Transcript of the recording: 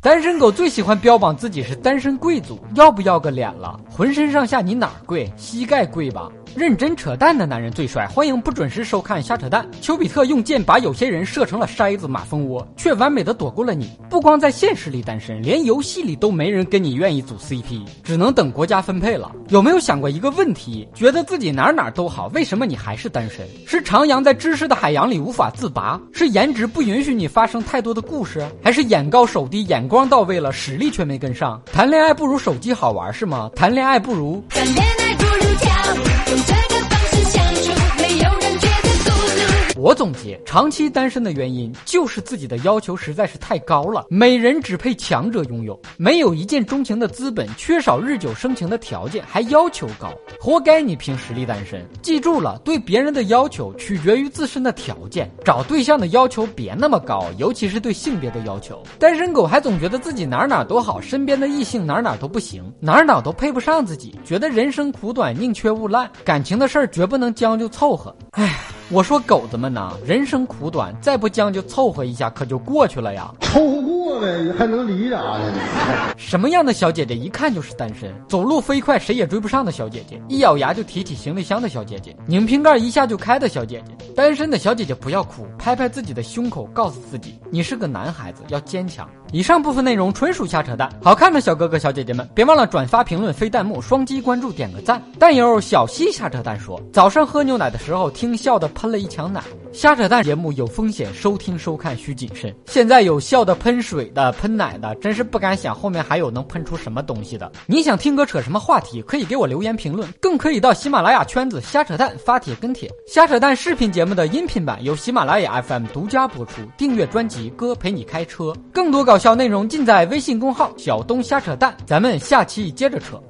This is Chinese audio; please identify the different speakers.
Speaker 1: 单身狗最喜欢标榜自己是单身贵族，要不要个脸了？浑身上下你哪儿贵？膝盖贵吧？认真扯淡的男人最帅，欢迎不准时收看瞎扯淡。丘比特用箭把有些人射成了筛子马蜂窝，却完美的躲过了你。不光在现实里单身，连游戏里都没人跟你愿意组 CP，只能等国家分配了。有没有想过一个问题？觉得自己哪哪都好，为什么你还是单身？是徜徉在知识的海洋里无法自拔？是颜值不允许你发生太多的故事？还是眼高手低，眼光到位了，实力却没跟上？谈恋爱不如手机好玩是吗？谈恋爱不如？谈恋爱不如跳舞。我总结，长期单身的原因就是自己的要求实在是太高了。美人只配强者拥有，没有一见钟情的资本，缺少日久生情的条件，还要求高，活该你凭实力单身。记住了，对别人的要求取决于自身的条件，找对象的要求别那么高，尤其是对性别的要求。单身狗还总觉得自己哪哪都好，身边的异性哪哪都不行，哪哪都配不上自己，觉得人生苦短，宁缺毋滥。感情的事儿绝不能将就凑合。唉，我说狗子们呐，人生苦短，再不将就凑合一下，可就过去了呀。
Speaker 2: 凑合过呗，还能离啥呢？
Speaker 1: 什么样的小姐姐一看就是单身？走路飞快谁也追不上的小姐姐，一咬牙就提起行李箱的小姐姐，拧瓶盖一下就开的小姐姐。单身的小姐姐不要哭，拍拍自己的胸口，告诉自己你是个男孩子，要坚强。以上部分内容纯属瞎扯淡，好看的小哥哥小姐姐们别忘了转发、评论、飞弹幕、双击关注、点个赞。弹友小西瞎扯淡说，早上喝牛奶的时候听笑的喷了一墙奶。瞎扯淡节目有风险，收听收看需谨慎。现在有笑的喷水的、喷奶的，真是不敢想后面还有能喷出什么东西的。你想听哥扯什么话题，可以给我留言评论，更可以到喜马拉雅圈子瞎扯淡发帖跟帖。瞎扯淡视频节目我们的音频版由喜马拉雅 FM 独家播出，订阅专辑哥陪你开车，更多搞笑内容尽在微信公号小东瞎扯淡。咱们下期接着扯。